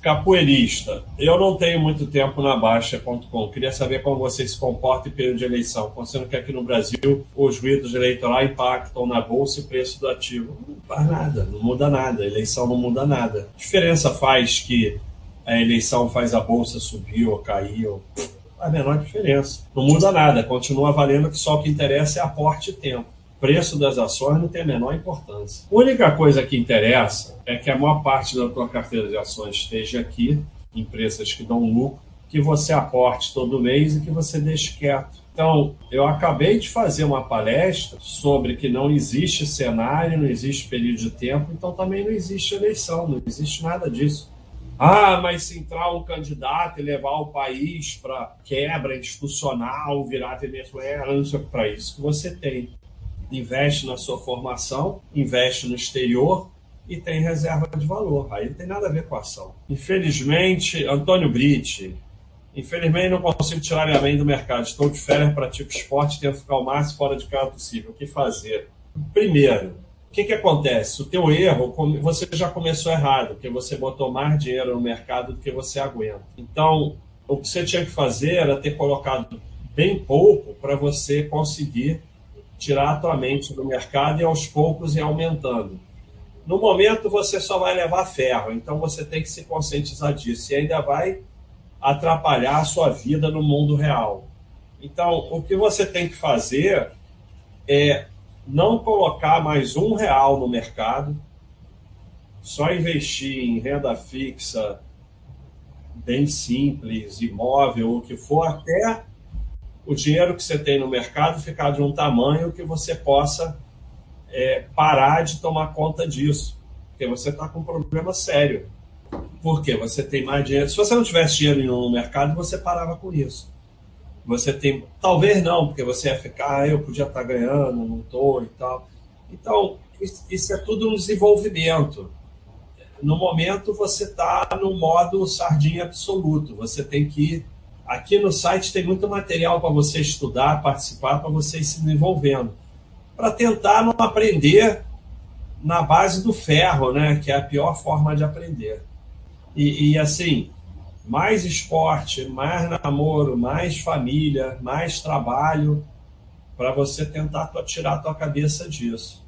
Capoeirista, eu não tenho muito tempo na Baixa.com. Queria saber como você se comporta em período de eleição, considerando que aqui no Brasil os ruídos eleitorais impactam na bolsa e preço do ativo. Não faz nada, não muda nada. A eleição não muda nada. A diferença faz que a eleição faz a bolsa subir ou cair, ou... a menor diferença. Não muda nada, continua valendo que só o que interessa é aporte e tempo preço das ações não tem a menor importância. A única coisa que interessa é que a maior parte da tua carteira de ações esteja aqui, empresas que dão lucro, que você aporte todo mês e que você deixe quieto. Então, eu acabei de fazer uma palestra sobre que não existe cenário, não existe período de tempo, então também não existe eleição, não existe nada disso. Ah, mas se entrar um candidato e levar o país para quebra institucional, virar Venezuela, não sei para isso que você tem investe na sua formação, investe no exterior e tem reserva de valor. Aí não tem nada a ver com a ação. Infelizmente, Antônio Britti, infelizmente não consigo tirar minha mente do mercado. Estou de férias, pratico esporte, tento ficar o máximo fora de casa possível. O que fazer? Primeiro, o que, que acontece? O teu erro, você já começou errado, porque você botou mais dinheiro no mercado do que você aguenta. Então, o que você tinha que fazer era ter colocado bem pouco para você conseguir tirar a tua mente do mercado e aos poucos ir aumentando. No momento você só vai levar ferro, então você tem que se conscientizar disso e ainda vai atrapalhar a sua vida no mundo real. Então, o que você tem que fazer é não colocar mais um real no mercado, só investir em renda fixa, bem simples, imóvel, o que for, até o dinheiro que você tem no mercado ficar de um tamanho que você possa é, parar de tomar conta disso. Porque você está com um problema sério. Por quê? Você tem mais dinheiro. Se você não tivesse dinheiro no mercado, você parava com isso. Você tem. Talvez não, porque você ia ficar, ah, eu podia estar tá ganhando, não estou e tal. Então, isso é tudo um desenvolvimento. No momento, você está no modo sardinha absoluto. Você tem que Aqui no site tem muito material para você estudar, participar, para você ir se desenvolvendo. Para tentar não aprender na base do ferro, né? Que é a pior forma de aprender. E, e assim, mais esporte, mais namoro, mais família, mais trabalho, para você tentar tirar a tua cabeça disso.